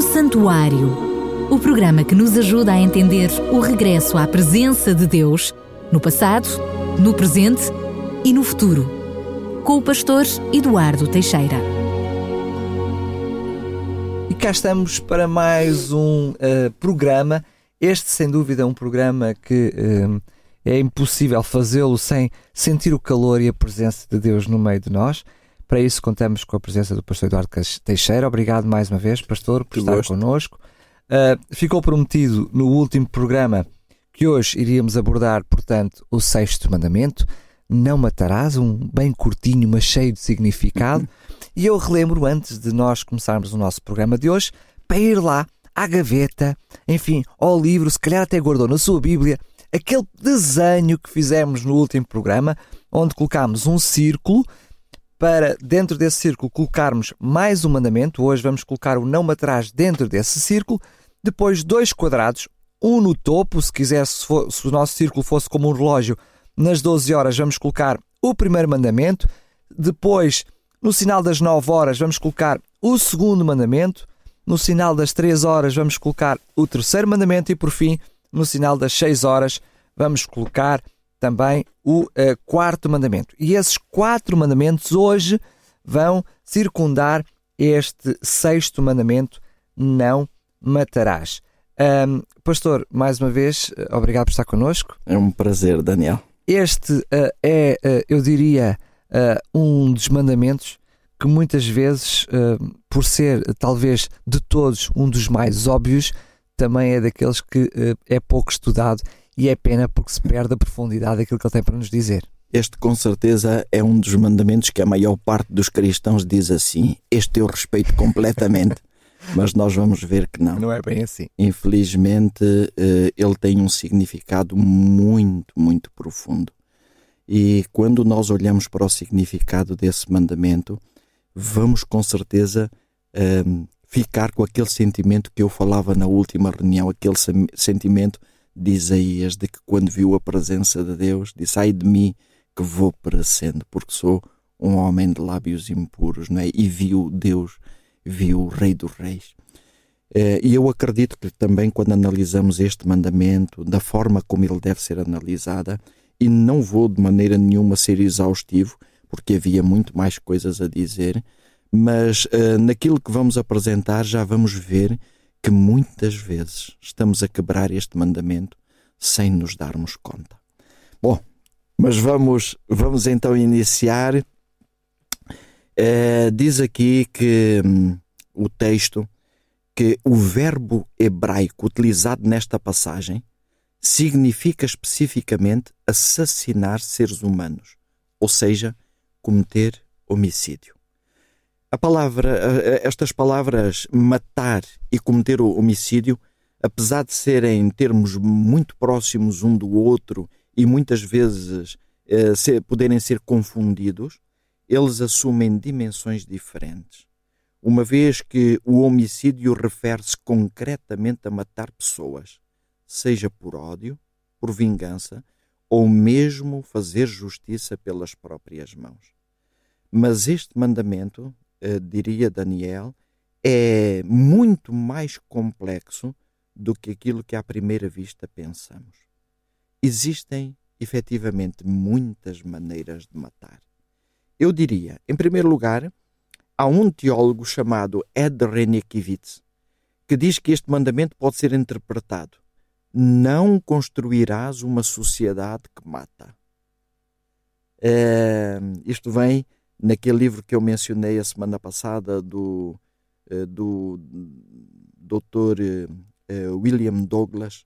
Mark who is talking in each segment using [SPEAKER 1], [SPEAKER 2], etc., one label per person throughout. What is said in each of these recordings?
[SPEAKER 1] O Santuário, o programa que nos ajuda a entender o regresso à presença de Deus no passado, no presente e no futuro, com o pastor Eduardo Teixeira.
[SPEAKER 2] E cá estamos para mais um uh, programa. Este, sem dúvida, é um programa que uh, é impossível fazê-lo sem sentir o calor e a presença de Deus no meio de nós. Para isso, contamos com a presença do pastor Eduardo Teixeira. Obrigado mais uma vez, pastor, por que estar gosto. connosco. Uh, ficou prometido no último programa que hoje iríamos abordar, portanto, o sexto mandamento. Não matarás, um bem curtinho, mas cheio de significado. e eu relembro, antes de nós começarmos o nosso programa de hoje, para ir lá à gaveta, enfim, ao livro, se calhar até guardou na sua Bíblia, aquele desenho que fizemos no último programa, onde colocámos um círculo para, dentro desse círculo, colocarmos mais um mandamento. Hoje vamos colocar o não matarás dentro desse círculo. Depois, dois quadrados, um no topo. Se quiser, se, for, se o nosso círculo fosse como um relógio, nas 12 horas vamos colocar o primeiro mandamento. Depois, no sinal das 9 horas, vamos colocar o segundo mandamento. No sinal das 3 horas, vamos colocar o terceiro mandamento. E por fim, no sinal das 6 horas, vamos colocar também o uh, quarto mandamento. E esses quatro mandamentos hoje vão circundar este sexto mandamento: não matarás. Um, pastor, mais uma vez, eh, obrigado por estar connosco.
[SPEAKER 3] É um prazer, Daniel.
[SPEAKER 2] Este uh, é, uh, eu diria, um dos mandamentos que muitas vezes, por ser talvez de todos um dos mais óbvios, também é daqueles que é pouco estudado e é pena porque se perde a profundidade daquilo que ele tem para nos dizer.
[SPEAKER 3] Este, com certeza, é um dos mandamentos que a maior parte dos cristãos diz assim: Este eu respeito completamente. Mas nós vamos ver que não.
[SPEAKER 2] Não é bem assim.
[SPEAKER 3] Infelizmente, uh, ele tem um significado muito, muito profundo. E quando nós olhamos para o significado desse mandamento, vamos com certeza uh, ficar com aquele sentimento que eu falava na última reunião, aquele sentimento de Isaías, de que quando viu a presença de Deus, disse: Ai de mim que vou perecendo, porque sou um homem de lábios impuros, não é? E viu Deus, viu o Rei dos Reis. Eh, e eu acredito que também quando analisamos este mandamento, da forma como ele deve ser analisada, e não vou de maneira nenhuma ser exaustivo, porque havia muito mais coisas a dizer, mas uh, naquilo que vamos apresentar já vamos ver que muitas vezes estamos a quebrar este mandamento sem nos darmos conta. Bom, mas vamos, vamos então iniciar. Uh, diz aqui que um, o texto que o verbo hebraico utilizado nesta passagem significa especificamente assassinar seres humanos, ou seja, cometer homicídio. A palavra, estas palavras matar e cometer o homicídio, apesar de serem termos muito próximos um do outro e muitas vezes eh, poderem ser confundidos, eles assumem dimensões diferentes. Uma vez que o homicídio refere-se concretamente a matar pessoas, seja por ódio, por vingança ou mesmo fazer justiça pelas próprias mãos. Mas este mandamento uh, diria Daniel, é muito mais complexo do que aquilo que à primeira vista pensamos. Existem efetivamente muitas maneiras de matar. Eu diria, em primeiro lugar, há um teólogo chamado Ed Renekiewicz que diz que este mandamento pode ser interpretado: não construirás uma sociedade que mata. Uh, isto vem naquele livro que eu mencionei a semana passada do, eh, do Dr. Eh, William Douglas,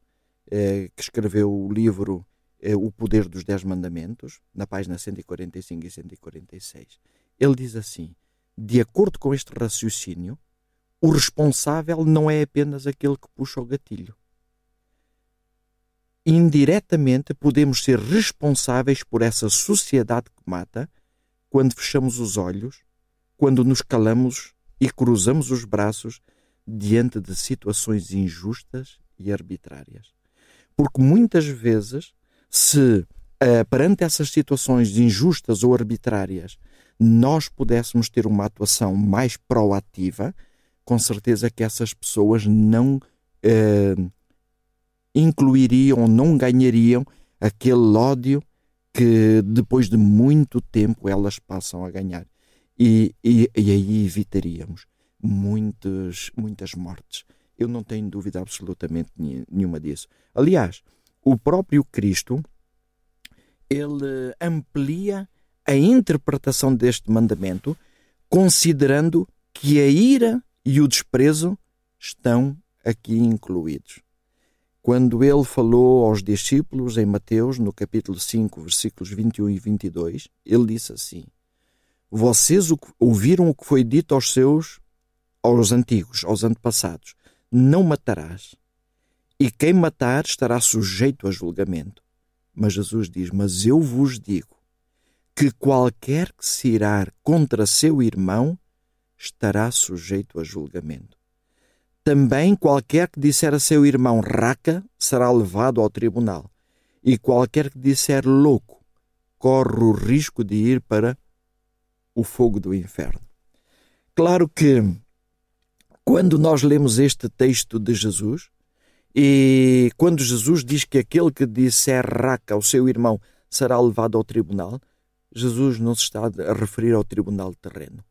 [SPEAKER 3] eh, que escreveu o livro O Poder dos Dez Mandamentos, na página 145 e 146. Ele diz assim: de acordo com este raciocínio, o responsável não é apenas aquele que puxa o gatilho. Indiretamente podemos ser responsáveis por essa sociedade que mata quando fechamos os olhos, quando nos calamos e cruzamos os braços diante de situações injustas e arbitrárias. Porque muitas vezes, se uh, perante essas situações injustas ou arbitrárias nós pudéssemos ter uma atuação mais proativa, com certeza que essas pessoas não eh, incluiriam, não ganhariam aquele ódio que depois de muito tempo elas passam a ganhar. E, e, e aí evitaríamos muitas, muitas mortes. Eu não tenho dúvida absolutamente nenhuma disso. Aliás, o próprio Cristo ele amplia a interpretação deste mandamento, considerando que a ira e o desprezo estão aqui incluídos. Quando ele falou aos discípulos em Mateus, no capítulo 5, versículos 21 e 22, ele disse assim: Vocês ouviram o que foi dito aos seus, aos antigos, aos antepassados: Não matarás, e quem matar estará sujeito a julgamento. Mas Jesus diz: Mas eu vos digo que qualquer que se irar contra seu irmão estará sujeito a julgamento. Também qualquer que disser a seu irmão raca será levado ao tribunal, e qualquer que disser louco corre o risco de ir para o fogo do inferno. Claro que quando nós lemos este texto de Jesus, e quando Jesus diz que aquele que disser raca ao seu irmão será levado ao tribunal, Jesus não se está a referir ao tribunal terreno,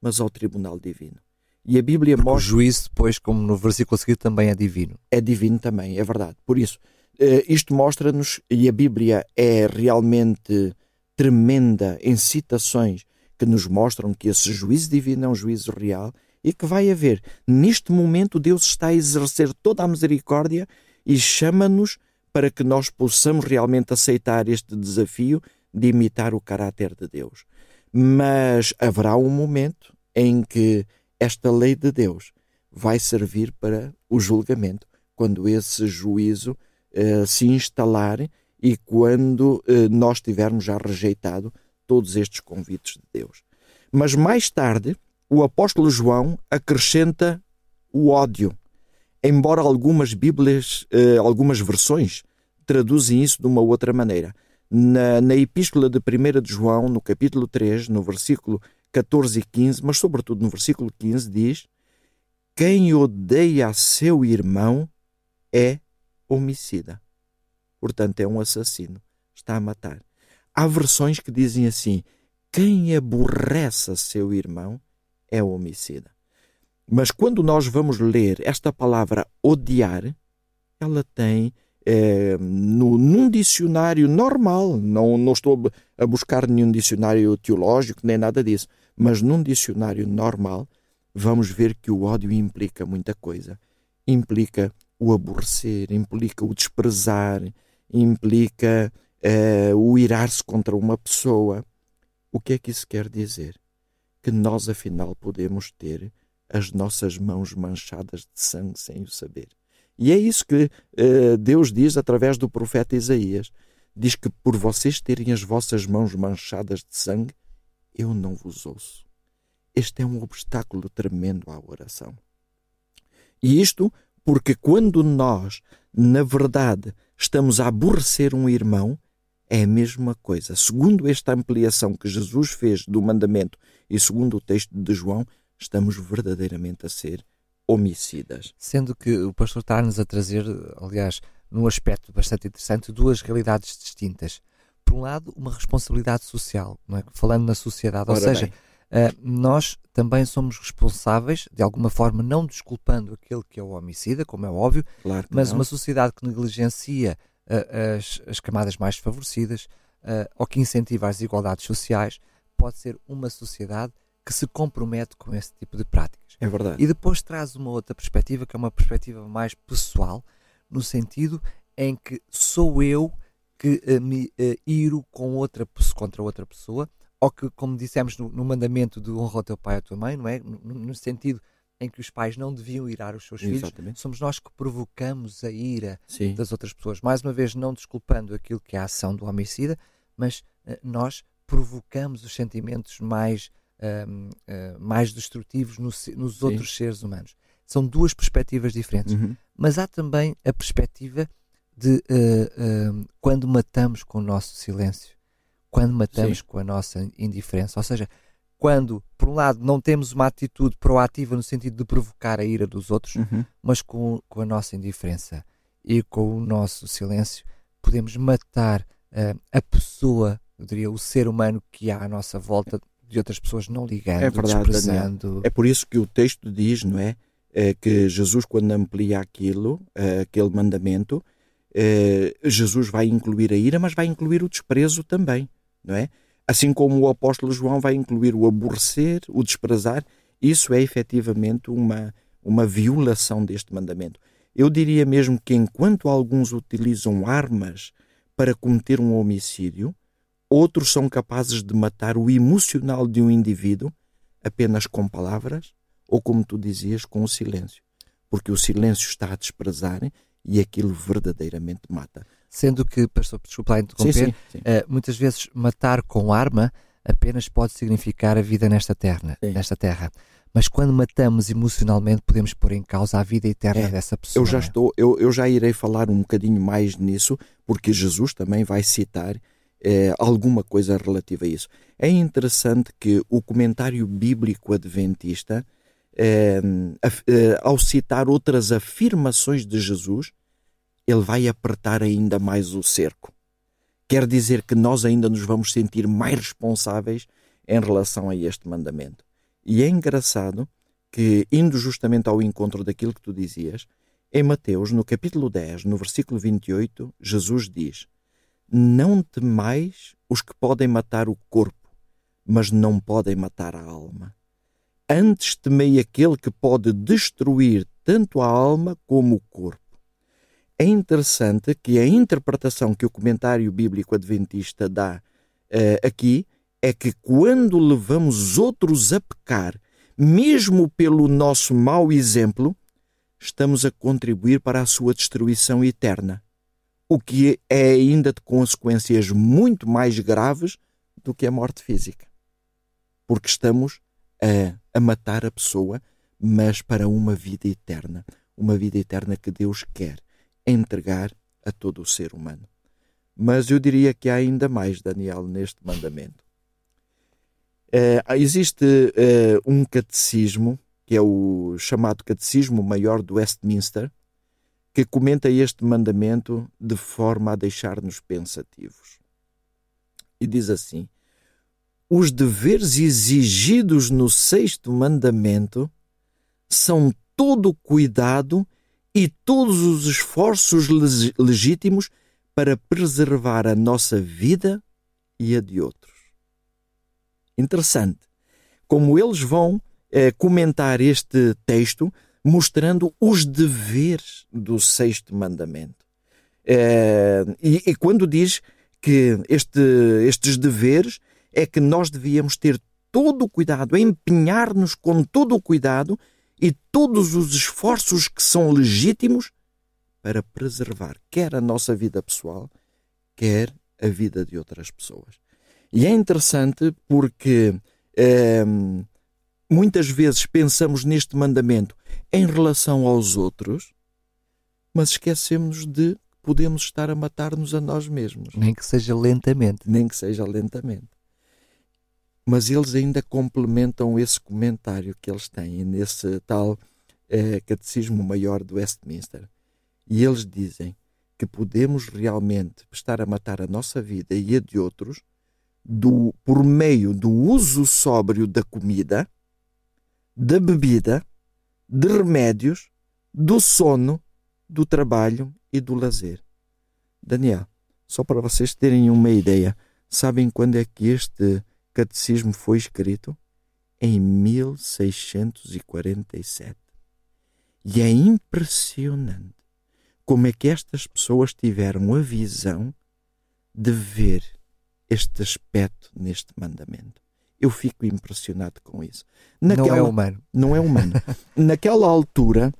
[SPEAKER 3] mas ao tribunal divino. E a Bíblia
[SPEAKER 2] Porque
[SPEAKER 3] mostra.
[SPEAKER 2] O juízo, depois, como no versículo seguinte, também é divino.
[SPEAKER 3] É divino também, é verdade. Por isso, eh, isto mostra-nos, e a Bíblia é realmente tremenda em citações que nos mostram que esse juízo divino é um juízo real e que vai haver. Neste momento, Deus está a exercer toda a misericórdia e chama-nos para que nós possamos realmente aceitar este desafio de imitar o caráter de Deus. Mas haverá um momento em que esta lei de Deus vai servir para o julgamento, quando esse juízo eh, se instalar e quando eh, nós tivermos já rejeitado todos estes convites de Deus. Mas mais tarde, o apóstolo João acrescenta o ódio, embora algumas Bíblias, eh, algumas versões traduzem isso de uma outra maneira. Na, na epístola de 1 de João, no capítulo 3, no versículo 14 e 15, mas sobretudo no versículo 15, diz: Quem odeia a seu irmão é homicida. Portanto, é um assassino. Está a matar. Há versões que dizem assim: Quem aborrece a seu irmão é homicida. Mas quando nós vamos ler esta palavra odiar, ela tem é, no, num dicionário normal, não, não estou a buscar nenhum dicionário teológico nem nada disso, mas num dicionário normal, vamos ver que o ódio implica muita coisa. Implica o aborrecer, implica o desprezar, implica é, o irar-se contra uma pessoa. O que é que isso quer dizer? Que nós, afinal, podemos ter as nossas mãos manchadas de sangue sem o saber. E é isso que uh, Deus diz através do profeta Isaías. Diz que por vocês terem as vossas mãos manchadas de sangue, eu não vos ouço. Este é um obstáculo tremendo à oração. E isto porque quando nós, na verdade, estamos a aborrecer um irmão, é a mesma coisa. Segundo esta ampliação que Jesus fez do mandamento e segundo o texto de João, estamos verdadeiramente a ser homicidas.
[SPEAKER 2] Sendo que o pastor está-nos a trazer, aliás, num aspecto bastante interessante, duas realidades distintas. Por um lado, uma responsabilidade social, é? falando na sociedade,
[SPEAKER 3] Ora
[SPEAKER 2] ou seja, uh, nós também somos responsáveis, de alguma forma, não desculpando aquele que é o homicida, como é óbvio,
[SPEAKER 3] claro
[SPEAKER 2] mas
[SPEAKER 3] não.
[SPEAKER 2] uma sociedade que negligencia uh, as, as, camadas mais desfavorecidas uh, ou que incentiva as desigualdades sociais, pode ser uma sociedade que se compromete com esse tipo de práticas.
[SPEAKER 3] É verdade.
[SPEAKER 2] E depois traz uma outra perspectiva, que é uma perspectiva mais pessoal, no sentido em que sou eu que uh, me uh, iro com outra, contra outra pessoa, ou que, como dissemos no, no mandamento de honra ao teu pai e à tua mãe, não é? No, no, sentido em que os pais não deviam irar os seus
[SPEAKER 3] Exatamente.
[SPEAKER 2] filhos, somos nós que provocamos a ira
[SPEAKER 3] Sim.
[SPEAKER 2] das outras pessoas. Mais uma vez, não desculpando aquilo que é a ação do homicida, mas uh, nós provocamos os sentimentos mais uh, mais destrutivos no, nos
[SPEAKER 3] Sim.
[SPEAKER 2] outros seres humanos. São duas perspectivas diferentes.
[SPEAKER 3] Uhum.
[SPEAKER 2] Mas há também a perspectiva de uh, uh, quando matamos com o nosso silêncio, quando matamos
[SPEAKER 3] Sim.
[SPEAKER 2] com a nossa indiferença. Ou seja, quando, por um lado, não temos uma atitude proativa no sentido de provocar a ira dos outros,
[SPEAKER 3] Uhum.
[SPEAKER 2] mas com, com a nossa indiferença e com o nosso silêncio, podemos matar eh, a pessoa, eu diria, o ser humano que há à nossa volta, de outras pessoas não ligando,
[SPEAKER 3] É verdade,
[SPEAKER 2] desprezando.
[SPEAKER 3] É por isso que o texto diz, não é? É que Jesus, quando amplia aquilo, aquele mandamento, Jesus vai incluir a ira, mas vai incluir o desprezo também, não é? Assim como o apóstolo João vai incluir o aborrecer, o desprezar, isso é efetivamente uma, uma violação deste mandamento. Eu diria mesmo que enquanto alguns utilizam armas para cometer um homicídio, outros são capazes de matar o emocional de um indivíduo apenas com palavras ou, como tu dizias, com o silêncio. Porque o silêncio está a desprezar e aquilo verdadeiramente mata.
[SPEAKER 2] Sendo que, pastor, desculpa lá interromper,
[SPEAKER 3] sim.
[SPEAKER 2] eh, muitas vezes matar com arma apenas pode significar a vida nesta terra,
[SPEAKER 3] Sim.
[SPEAKER 2] nesta terra. Mas quando matamos emocionalmente, podemos pôr em causa a vida eterna
[SPEAKER 3] É,
[SPEAKER 2] dessa pessoa.
[SPEAKER 3] Eu já
[SPEAKER 2] é?
[SPEAKER 3] estou, eu, eu já irei falar um bocadinho mais nisso, porque Jesus também vai citar eh, alguma coisa relativa a isso. É interessante que o comentário bíblico adventista, eh, af- eh, ao citar outras afirmações de Jesus, ele vai apertar ainda mais o cerco. Quer dizer que nós ainda nos vamos sentir mais responsáveis em relação a este mandamento. E é engraçado que, indo justamente ao encontro daquilo que tu dizias, em Mateus, no capítulo 10, no versículo 28, Jesus diz: Não temais os que podem matar o corpo, mas não podem matar a alma. Antes temei aquele que pode destruir tanto a alma como o corpo. É interessante que a interpretação que o comentário bíblico adventista dá eh, aqui é que quando levamos outros a pecar, mesmo pelo nosso mau exemplo, estamos a contribuir para a sua destruição eterna, o que é ainda de consequências muito mais graves do que a morte física. Porque estamos a, a matar a pessoa, mas para uma vida eterna, uma vida eterna que Deus quer entregar a todo o ser humano. Mas eu diria que há ainda mais, Daniel, neste mandamento. Eh, existe eh, um catecismo, que é o chamado Catecismo Maior do Westminster, que comenta este mandamento de forma a deixar-nos pensativos. E diz assim: Os deveres exigidos no sexto mandamento são todo o cuidado e todos os esforços leg- legítimos para preservar a nossa vida e a de outros. Interessante como eles vão eh, comentar este texto mostrando os deveres do sexto mandamento. Eh, e, e quando diz que este, estes deveres é que nós devíamos ter todo o cuidado, empenhar-nos com todo o cuidado e todos os esforços que são legítimos para preservar quer a nossa vida pessoal, quer a vida de outras pessoas. E é interessante porque eh, muitas vezes pensamos neste mandamento em relação aos outros, mas esquecemos de que podemos estar a matar-nos a nós mesmos,
[SPEAKER 2] Nem que seja lentamente.
[SPEAKER 3] nem que seja lentamente. Mas eles ainda complementam esse comentário que eles têm nesse tal eh, Catecismo Maior do Westminster. E eles dizem que podemos realmente estar a matar a nossa vida e a de outros do, por meio do uso sóbrio da comida, da bebida, de remédios, do sono, do trabalho e do lazer. Daniel, só para vocês terem uma ideia, sabem quando é que este catecismo foi escrito? Em 1647. E é impressionante como é que estas pessoas tiveram a visão de ver este aspecto neste mandamento. Eu fico impressionado com isso.
[SPEAKER 2] Não é humano.
[SPEAKER 3] Não é humano. Naquela altura,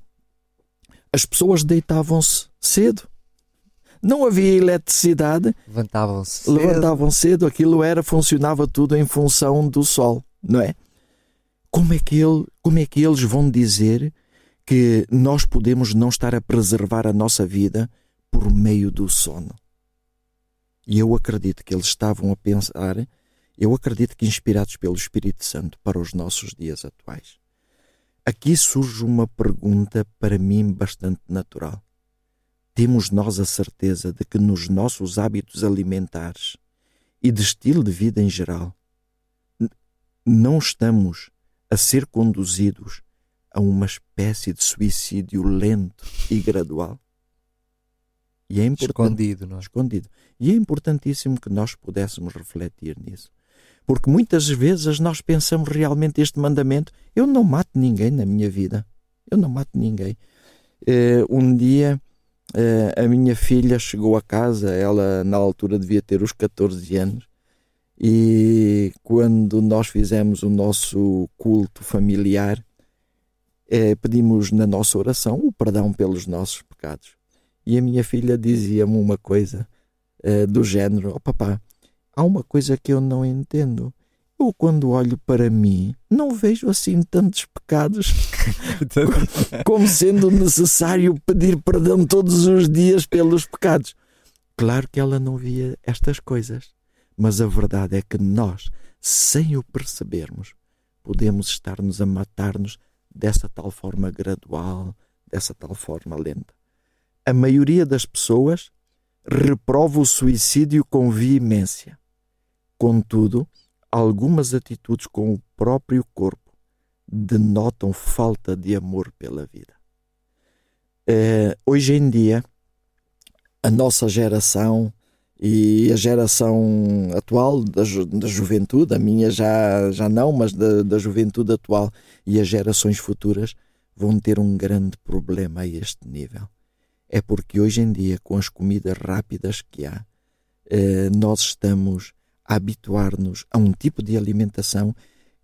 [SPEAKER 3] as pessoas deitavam-se cedo. Não havia eletricidade,
[SPEAKER 2] Levantavam-se. cedo.
[SPEAKER 3] levantavam cedo, aquilo era, funcionava tudo em função do sol, não é? Como é que, ele, como é que eles vão dizer que nós podemos não estar a preservar a nossa vida por meio do sono? E eu acredito que eles estavam a pensar eu acredito que inspirados pelo Espírito Santo para os nossos dias atuais. Aqui surge uma pergunta para mim bastante natural. Temos nós a certeza de que nos nossos hábitos alimentares e de estilo de vida em geral, não estamos a ser conduzidos a uma espécie de suicídio lento e gradual?
[SPEAKER 2] E é escondido, não é?
[SPEAKER 3] Escondido. E é importantíssimo que nós pudéssemos refletir nisso. Porque muitas vezes nós pensamos realmente este mandamento: eu não mato ninguém na minha vida. Eu não mato ninguém. Uh, um dia a minha filha chegou a casa, ela na altura devia ter os 14 anos, e quando nós fizemos o nosso culto familiar, uh, pedimos na nossa oração o perdão pelos nossos pecados. E a minha filha dizia-me uma coisa do género: oh, papá, há uma coisa que eu não entendo. Eu, quando olho para mim, não vejo assim tantos pecados como sendo necessário pedir perdão todos os dias pelos pecados. Claro que ela não via estas coisas, mas a verdade é que nós, sem o percebermos, podemos estar-nos a matar-nos dessa tal forma gradual, dessa tal forma lenta. A maioria das pessoas reprova o suicídio com veemência. Contudo, algumas atitudes com o próprio corpo denotam falta de amor pela vida. É, hoje em dia, a nossa geração e a geração atual da, ju da juventude, a minha já, já não, mas da, da juventude atual e as gerações futuras vão ter um grande problema a este nível. É porque hoje em dia, com as comidas rápidas que há, eh, nós estamos habituar-nos a um tipo de alimentação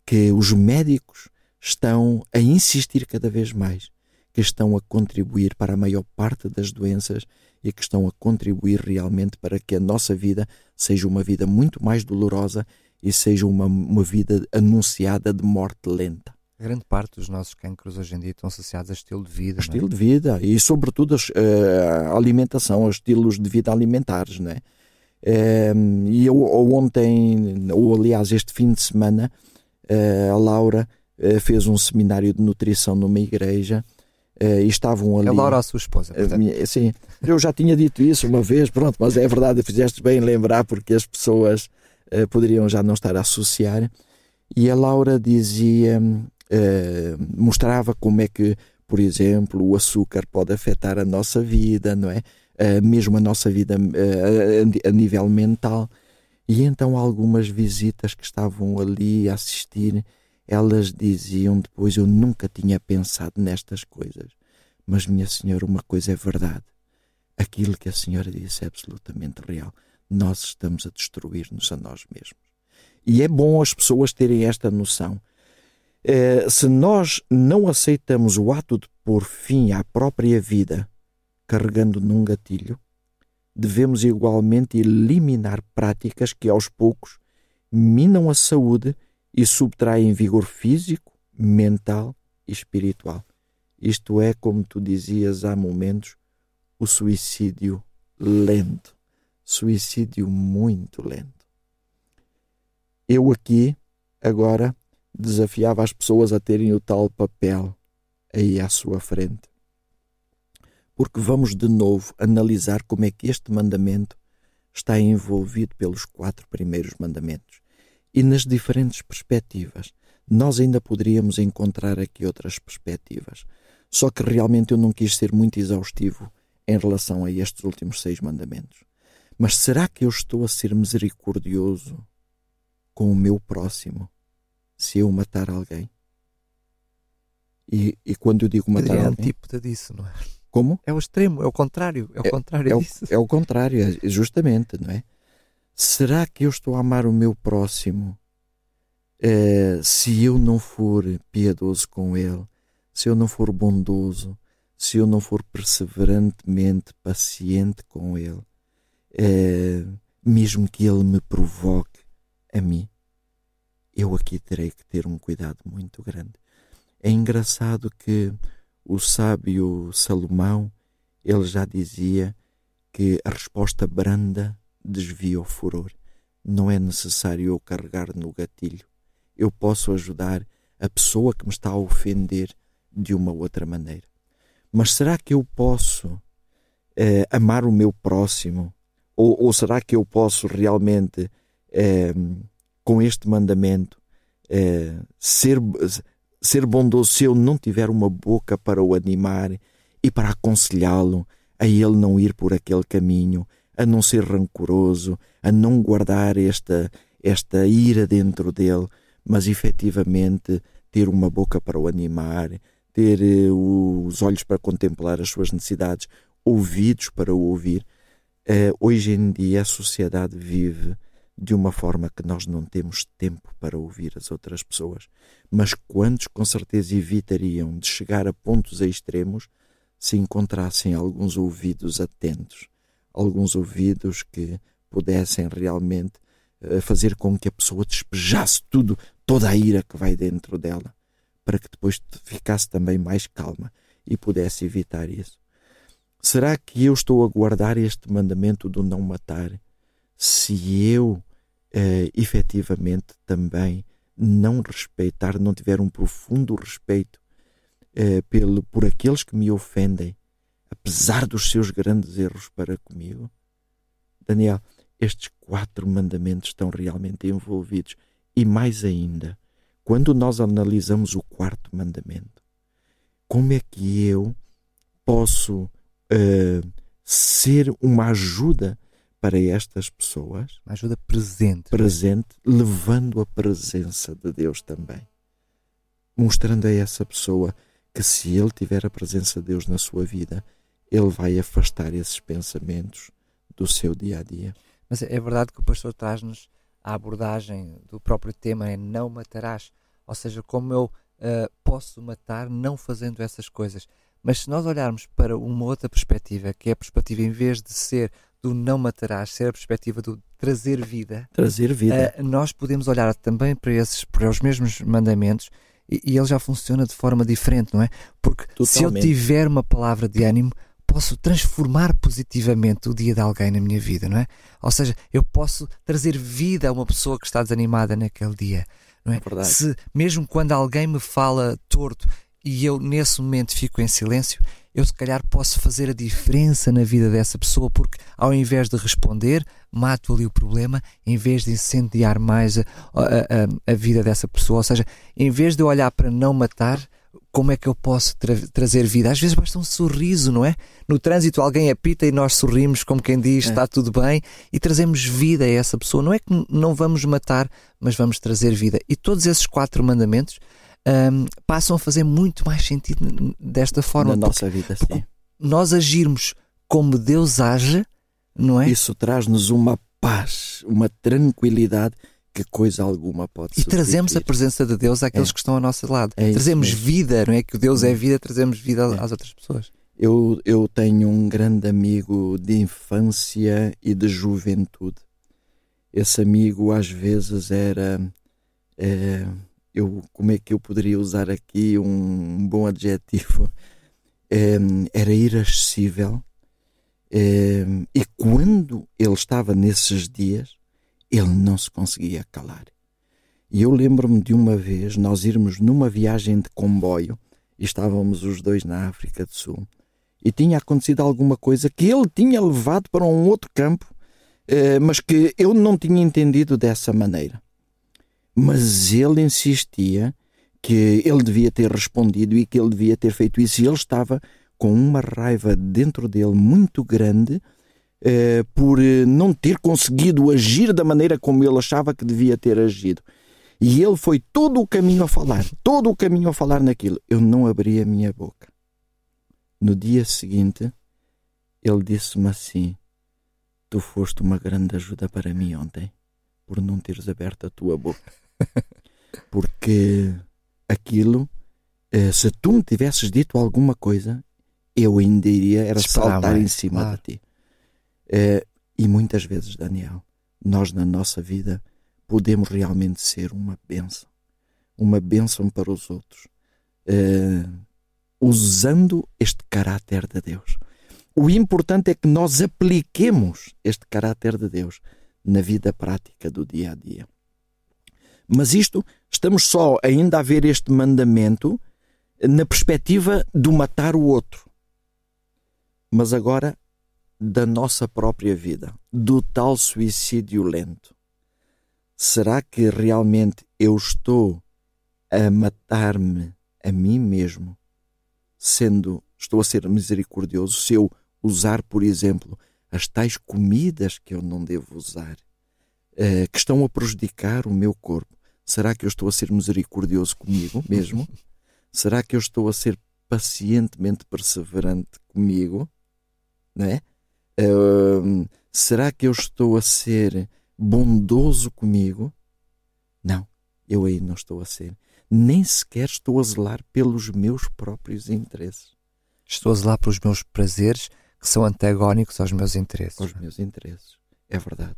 [SPEAKER 3] que os médicos estão a insistir cada vez mais, que estão a contribuir para a maior parte das doenças e que estão a contribuir realmente para que a nossa vida seja uma vida muito mais dolorosa e seja uma, uma vida anunciada de morte lenta.
[SPEAKER 2] A grande parte dos nossos cancros hoje em dia estão associados a estilo de vida.
[SPEAKER 3] A estilo é? de vida e, sobretudo, a, a alimentação, aos estilos de vida alimentares, não é? Ehm, e eu, ontem, ou aliás, este fim de semana, eh, a Laura eh, fez um seminário de nutrição numa igreja eh, e estavam ali.
[SPEAKER 2] A Laura, a sua esposa.
[SPEAKER 3] Minha, sim, eu já tinha dito isso uma vez, pronto, mas é verdade, fizeste bem lembrar porque as pessoas poderiam já não estar a associar. E a Laura dizia, mostrava como é que, por exemplo, o açúcar pode afetar a nossa vida, não é? Uh, mesmo a nossa vida uh, a, a nível mental. E então algumas visitas que estavam ali a assistir, elas diziam depois: Eu nunca tinha pensado nestas coisas. Mas, minha senhora, uma coisa é verdade. Aquilo que a senhora disse é absolutamente real. Nós estamos a destruir-nos a nós mesmos. E é bom as pessoas terem esta noção. Eh, se nós não aceitamos o ato de pôr fim à própria vida carregando num gatilho, devemos igualmente eliminar práticas que aos poucos minam a saúde e subtraem vigor físico, mental e espiritual. Isto é, como tu dizias há momentos, o suicídio lento. Suicídio muito lento. Eu aqui, agora, desafiava as pessoas a terem o tal papel aí à sua frente porque vamos de novo analisar como é que este mandamento está envolvido pelos quatro primeiros mandamentos. E nas diferentes perspectivas, nós ainda poderíamos encontrar aqui outras perspectivas. Só que realmente eu não quis ser muito exaustivo em relação a estes últimos seis mandamentos. Mas será que eu estou a ser misericordioso com o meu próximo se eu matar alguém? E, e quando eu digo matar alguém.
[SPEAKER 2] É disso, não é?
[SPEAKER 3] Como?
[SPEAKER 2] É o extremo, é o contrário, é o é, contrário
[SPEAKER 3] é
[SPEAKER 2] disso.
[SPEAKER 3] O, é o contrário, é justamente, não é? Será que eu estou a amar o meu próximo eh, se eu não for piedoso com ele, se eu não for bondoso, se eu não for perseverantemente paciente com ele, eh, mesmo que ele me provoque a mim? Eu aqui terei que ter um cuidado muito grande. É engraçado que o sábio Salomão, ele já dizia que a resposta branda desvia o furor. não é necessário eu carregar no gatilho. Eu posso ajudar a pessoa que me está a ofender de uma outra maneira. Mas será que eu posso eh, amar o meu próximo? Ou, ou, será que eu posso realmente, eh, com este mandamento, eh, ser, ser bondoso se eu não tiver uma boca para o animar e para aconselhá-lo a ele não ir por aquele caminho, a não ser rancoroso, a não guardar esta, esta ira dentro dele, mas efetivamente ter uma boca para o animar, ter os olhos para contemplar as suas necessidades, ouvidos para o ouvir. Uh, hoje em dia a sociedade vive de uma forma que nós não temos tempo para ouvir as outras pessoas. Mas quantos com certeza evitariam de chegar a pontos extremos se encontrassem alguns ouvidos atentos, alguns ouvidos que pudessem realmente uh, fazer com que a pessoa despejasse tudo, toda a ira que vai dentro dela, para que depois ficasse também mais calma e pudesse evitar isso. Será que eu estou a guardar este mandamento do não matar se eu eh, efetivamente também não respeitar, não tiver um profundo respeito eh, pelo, por aqueles que me ofendem, apesar dos seus grandes erros para comigo? Daniel, estes quatro mandamentos estão realmente envolvidos. E mais ainda, quando nós analisamos o quarto mandamento, como é que eu posso uh, ser uma ajuda para estas pessoas.
[SPEAKER 2] Uma ajuda presente.
[SPEAKER 3] Presente, levando a presença de Deus também. Mostrando a essa pessoa que se ele tiver a presença de Deus na sua vida, ele vai afastar esses pensamentos do seu dia a dia.
[SPEAKER 2] Mas é verdade que o pastor traz-nos a abordagem do próprio tema é não matarás. Ou seja, como eu uh, posso matar não fazendo essas coisas. Mas se nós olharmos para uma outra perspectiva, que é a perspectiva, em vez de ser do não matarás, ser a perspectiva do trazer vida,
[SPEAKER 3] trazer vida.
[SPEAKER 2] Uh, nós podemos olhar também para esses, para os mesmos mandamentos e, e ele já funciona de forma diferente, não é? Porque Totalmente. se eu tiver uma palavra de ânimo, posso transformar positivamente o dia de alguém na minha vida, não é? Ou seja, eu posso trazer vida a uma pessoa que está desanimada naquele dia, não é?
[SPEAKER 3] Verdade.
[SPEAKER 2] Se mesmo quando alguém me fala torto, e eu nesse momento fico em silêncio, eu se calhar posso fazer a diferença na vida dessa pessoa, porque ao invés de responder, mato ali o problema, em vez de incendiar mais a, a, a vida dessa pessoa. Ou seja, em vez de eu olhar para não matar, como é que eu posso tra trazer vida? Às vezes basta um sorriso, não é? No trânsito alguém apita e nós sorrimos, como quem diz, é. está tudo bem, e trazemos vida a essa pessoa. Não é que não vamos matar, mas vamos trazer vida. E todos esses quatro mandamentos um, passam a fazer muito mais sentido desta forma.
[SPEAKER 3] Na nossa vida, sim.
[SPEAKER 2] Nós agirmos como Deus age, não é?
[SPEAKER 3] Isso traz-nos uma paz, uma tranquilidade que coisa alguma pode
[SPEAKER 2] E trazemos a presença de Deus àqueles é. que estão ao nosso lado. É trazemos vida, não é? Que Deus é hum. vida, trazemos vida é. às outras pessoas.
[SPEAKER 3] Eu, eu tenho um grande amigo de infância e de juventude. Esse amigo às vezes era. Eu, como é que eu poderia usar aqui um bom adjetivo? Era irascível. E quando ele estava nesses dias, ele não se conseguia calar. E eu lembro-me de uma vez nós irmos numa viagem de comboio e estávamos os dois na África do Sul e tinha acontecido alguma coisa que ele tinha levado para um outro campo, eh, mas que eu não tinha entendido dessa maneira. Mas ele insistia que ele devia ter respondido e que ele devia ter feito isso. E ele estava com uma raiva dentro dele muito grande eh, por eh, não ter conseguido agir da maneira como ele achava que devia ter agido. E ele foi todo o caminho a falar, todo o caminho a falar naquilo. Eu não abri a minha boca. No dia seguinte, ele disse-me assim: Tu foste uma grande ajuda para mim ontem, por não teres aberto a tua boca. Porque aquilo, eh, se tu me tivesses dito alguma coisa, eu ainda iria era saltar em cima claro. de ti. Eh, e muitas vezes, Daniel, nós na nossa vida podemos realmente ser uma bênção. Uma bênção para os outros. Eh, usando este caráter de Deus. O importante é que nós apliquemos este caráter de Deus na vida prática do dia a dia. Mas isto, estamos só ainda a ver este mandamento na perspectiva do matar o outro. Mas agora, da nossa própria vida, do tal suicídio lento. Será que realmente eu estou a matar-me a mim mesmo, sendo, estou a ser misericordioso se eu usar, por exemplo, as tais comidas que eu não devo usar, uh, que estão a prejudicar o meu corpo? Será que eu estou a ser misericordioso comigo mesmo? Será que eu estou a ser pacientemente perseverante comigo? Não é? Uh, será que eu estou a ser bondoso comigo? Não, eu aí não estou a ser. Nem sequer estou a zelar pelos meus próprios interesses.
[SPEAKER 2] Estou a zelar pelos meus prazeres que são antagónicos aos meus interesses.
[SPEAKER 3] Aos meus interesses, é verdade.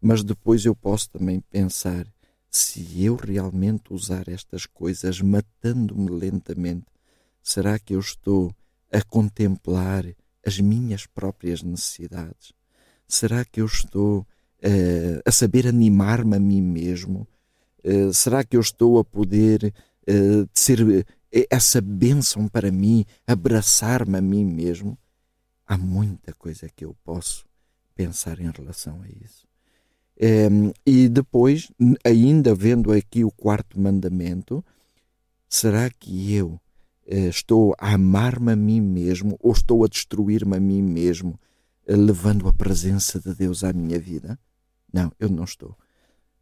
[SPEAKER 3] Mas depois eu posso também pensar se eu realmente usar estas coisas matando-me lentamente, será que eu estou a contemplar as minhas próprias necessidades? Será que eu estou uh, a saber animar-me a mim mesmo? Uh, será que eu estou a poder uh, ser essa bênção para mim, abraçar-me a mim mesmo? Há muita coisa que eu posso pensar em relação a isso. Um, e depois, ainda vendo aqui o quarto mandamento, será que eu uh, estou a amar-me a mim mesmo ou estou a destruir-me a mim mesmo, uh, levando a presença de Deus à minha vida? Não, eu não estou.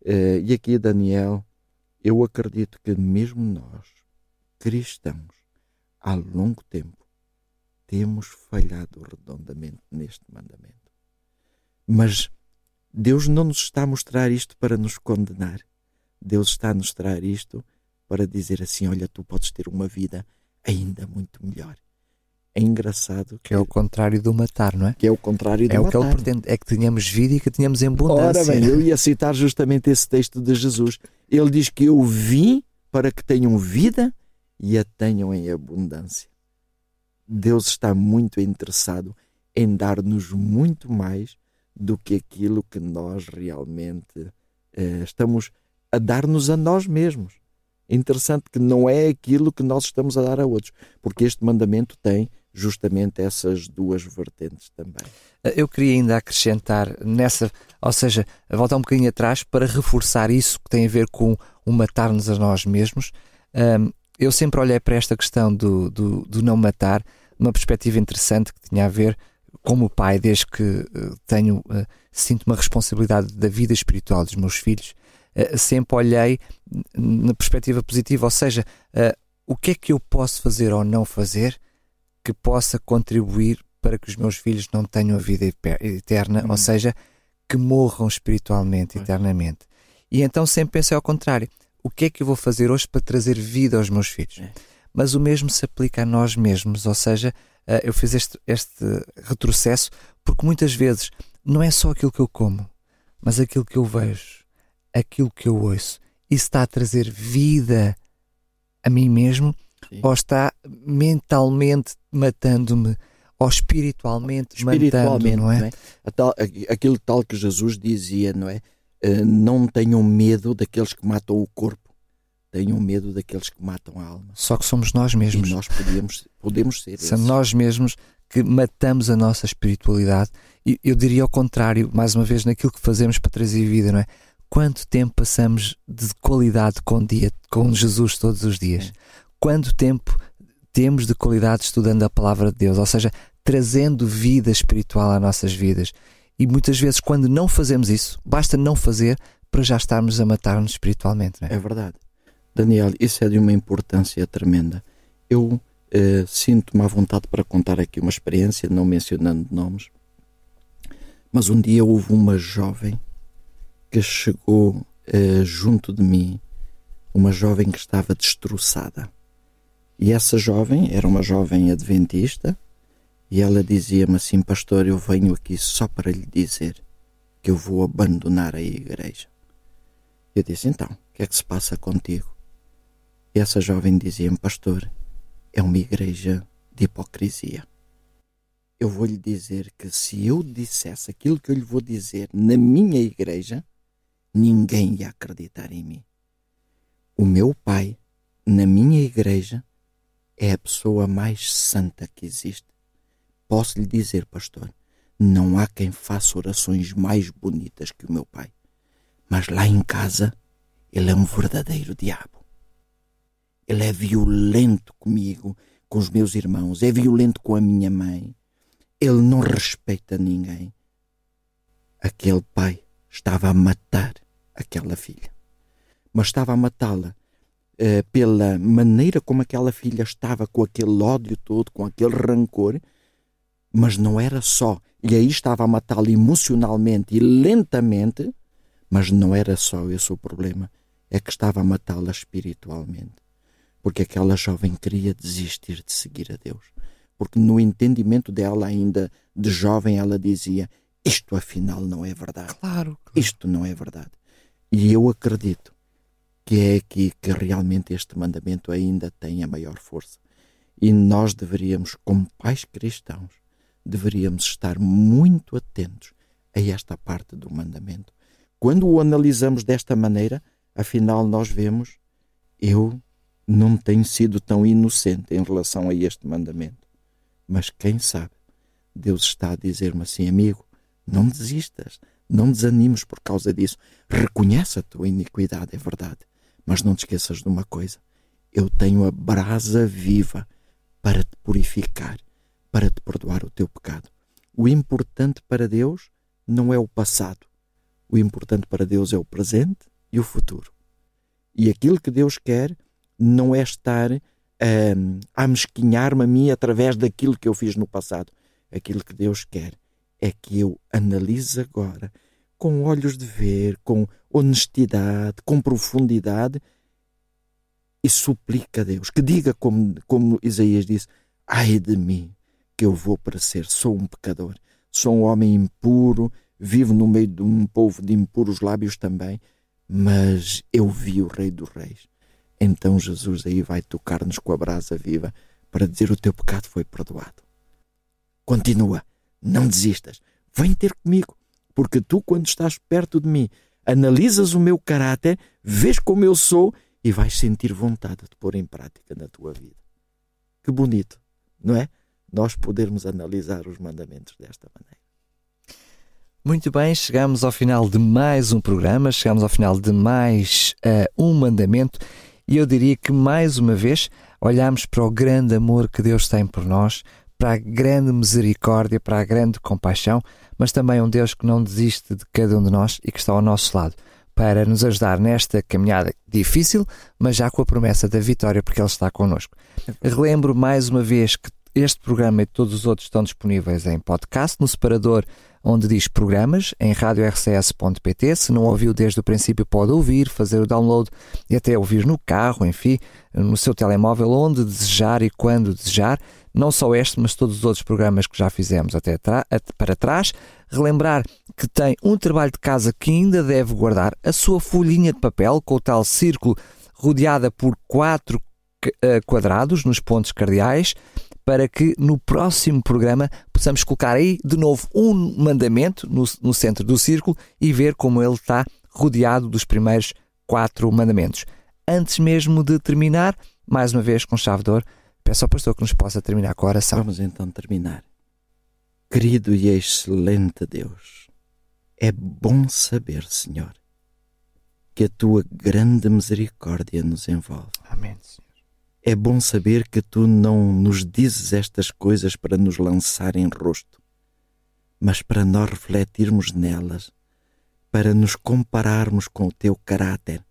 [SPEAKER 3] Uh, e aqui, Daniel, eu acredito que mesmo nós, cristãos, há longo tempo, temos falhado redondamente neste mandamento. Mas Deus não nos está a mostrar isto para nos condenar. Deus está a mostrar isto para dizer assim: olha, tu podes ter uma vida ainda muito melhor. É engraçado
[SPEAKER 2] que, que é o contrário do matar, não é?
[SPEAKER 3] Que é o contrário do
[SPEAKER 2] é
[SPEAKER 3] matar.
[SPEAKER 2] É o que ele pretende, é que tenhamos vida e que tenhamos abundância.
[SPEAKER 3] Ora bem, eu ia citar justamente esse texto de Jesus. Ele diz que eu vim para que tenham vida e a tenham em abundância. Deus está muito interessado em dar-nos muito mais do que aquilo que nós realmente eh, estamos a dar-nos a nós mesmos. É interessante que não é aquilo que nós estamos a dar a outros, porque este mandamento tem justamente essas duas vertentes também.
[SPEAKER 2] Eu queria ainda acrescentar nessa, ou seja, voltar um bocadinho atrás para reforçar isso que tem a ver com o matar-nos a nós mesmos. eu sempre olhei para esta questão do, do, do não matar numa perspectiva interessante que tinha a ver como pai, desde que uh, tenho, uh, sinto uma responsabilidade da vida espiritual dos meus filhos, uh, sempre olhei na perspectiva positiva, ou seja, o que é que eu posso fazer ou não fazer que possa contribuir para que os meus filhos não tenham a vida eterna, ou seja, que morram espiritualmente, eternamente. E então sempre pensei ao contrário: o que é que eu vou fazer hoje para trazer vida aos meus filhos? É. Mas o mesmo se aplica a nós mesmos, ou seja, uh, eu fiz este, este retrocesso porque muitas vezes não é só aquilo que eu como, mas aquilo que eu vejo, aquilo que eu ouço. Isso está a trazer vida a mim mesmo Sim. ou está mentalmente matando-me ou espiritualmente, espiritualmente não é? Não é?
[SPEAKER 3] Tal, aquilo tal que Jesus dizia, não é? Uh, não tenham medo daqueles que matam o corpo, tenham medo daqueles que matam a alma.
[SPEAKER 2] Só que somos nós mesmos.
[SPEAKER 3] E nós podemos, podemos ser.
[SPEAKER 2] São nós mesmos que matamos a nossa espiritualidade. E eu diria ao contrário, mais uma vez, naquilo que fazemos para trazer vida, não é? Quanto tempo passamos de qualidade com, dia, com Jesus todos os dias? É. Quanto tempo temos de qualidade estudando a palavra de Deus? Ou seja, trazendo vida espiritual às nossas vidas. E muitas vezes, quando não fazemos isso, basta não fazer para já estarmos a matar-nos espiritualmente. Não é?
[SPEAKER 3] é verdade. Daniel, isso é de uma importância tremenda. Eu eh, sinto-me à vontade para contar aqui uma experiência, não mencionando nomes, mas um dia houve uma jovem que chegou eh, junto de mim, uma jovem que estava destroçada. E essa jovem era uma jovem adventista e ela dizia-me assim: Pastor, eu venho aqui só para lhe dizer que eu vou abandonar a igreja. Eu disse: Então, o que é que se passa contigo? E essa jovem dizia-me, pastor, é uma igreja de hipocrisia. eu vou lhe dizer que se eu dissesse aquilo que eu lhe vou dizer na minha igreja, ninguém ia acreditar em mim. O meu pai, na minha igreja, é a pessoa mais santa que existe. Posso lhe dizer, pastor, não há quem faça orações mais bonitas que o meu pai. Mas lá em casa, ele é um verdadeiro diabo. Ele é violento comigo, com os meus irmãos, é violento com a minha mãe. Ele não respeita ninguém. Aquele pai estava a matar aquela filha. Mas estava a matá-la eh, pela maneira como aquela filha estava, com aquele ódio todo, com aquele rancor. Mas não era só. E aí estava a matá-la emocionalmente e lentamente. Mas não era só esse o problema. É que estava a matá-la espiritualmente porque aquela jovem queria desistir de seguir a Deus. Porque no entendimento dela, ainda de jovem, ela dizia: Isto afinal não é verdade.
[SPEAKER 2] Claro, claro.
[SPEAKER 3] Isto não é verdade. E eu acredito que é aqui que realmente este mandamento ainda tem a maior força. E nós deveríamos, como pais cristãos, deveríamos estar muito atentos a esta parte do mandamento. Quando o analisamos desta maneira, afinal nós vemos eu não tenho sido tão inocente em relação a este mandamento. Mas quem sabe, Deus está a dizer-me assim, amigo, não desistas, não desanimes por causa disso. Reconhece a tua iniquidade, é verdade, mas não te esqueças de uma coisa: eu tenho a brasa viva para te purificar, para te perdoar o teu pecado. O importante para Deus não é o passado, o importante para Deus é o presente e o futuro. E aquilo que Deus quer não é estar um, a mesquinhar-me a mim através daquilo que eu fiz no passado. Aquilo que Deus quer é que eu analise agora com olhos de ver, com honestidade, com profundidade e suplique a Deus que diga como, como Isaías disse: Ai de mim, que eu vou parecer, sou um pecador, sou um homem impuro, vivo no meio de um povo de impuros lábios também, mas eu vi o Rei dos Reis então Jesus aí vai tocar-nos com a brasa viva para dizer: O teu pecado foi perdoado. Continua, não desistas, vem ter comigo, porque tu, quando estás perto de mim, analisas o meu caráter, vês como eu sou e vais sentir vontade de pôr em prática na tua vida. Que bonito, não é? Nós podermos analisar os mandamentos desta maneira.
[SPEAKER 2] Muito bem, chegamos ao final de mais um programa, chegamos ao final de mais uh, um mandamento e eu diria que, mais uma vez, olhamos para o grande amor que Deus tem por nós, para a grande misericórdia, para a grande compaixão, mas também um Deus que não desiste de cada um de nós e que está ao nosso lado para nos ajudar nesta caminhada difícil, mas já com a promessa da vitória, porque Ele está connosco. Relembro mais uma vez que este programa e todos os outros estão disponíveis em podcast, no separador onde diz programas, em radiorcs.pt. Se não ouviu desde o princípio, pode ouvir, fazer o download e até ouvir no carro, enfim, no seu telemóvel, onde desejar e quando desejar. Não só este, mas todos os outros programas que já fizemos até para trás. Relembrar que tem um trabalho de casa que ainda deve guardar, a sua folhinha de papel com o tal círculo rodeada por quatro eh, quadrados nos pontos cardeais para que no próximo programa possamos colocar aí de novo um mandamento no, no centro do círculo e ver como ele está rodeado dos primeiros quatro mandamentos. Antes mesmo de terminar, mais uma vez com chave de ouro, peço ao pastor que nos possa terminar com a oração.
[SPEAKER 3] Vamos então terminar. Querido e excelente Deus, é bom saber, Senhor, que a tua grande misericórdia nos envolve.
[SPEAKER 2] Amém, Senhor.
[SPEAKER 3] É bom saber que tu não nos dizes estas coisas para nos lançar em rosto, mas para nós refletirmos nelas, para nos compararmos com o teu caráter,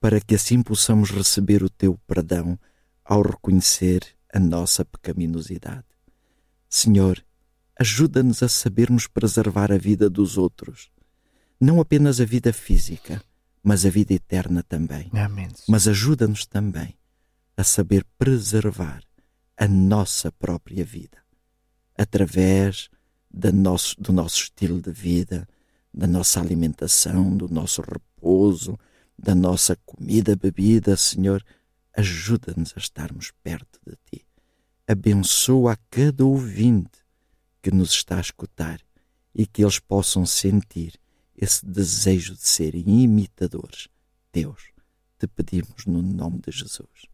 [SPEAKER 3] para que assim possamos receber o teu perdão ao reconhecer a nossa pecaminosidade. Senhor, ajuda-nos a sabermos preservar a vida dos outros, não apenas a vida física, mas a vida eterna também.
[SPEAKER 2] Amém.
[SPEAKER 3] Mas ajuda-nos também a saber preservar a nossa própria vida através nosso, do nosso estilo de vida, da nossa alimentação, do nosso repouso, da nossa comida, bebida, Senhor, ajuda-nos a estarmos perto de Ti. Abençoa a cada ouvinte que nos está a escutar e que eles possam sentir esse desejo de serem imitadores. Deus, te pedimos no nome de Jesus.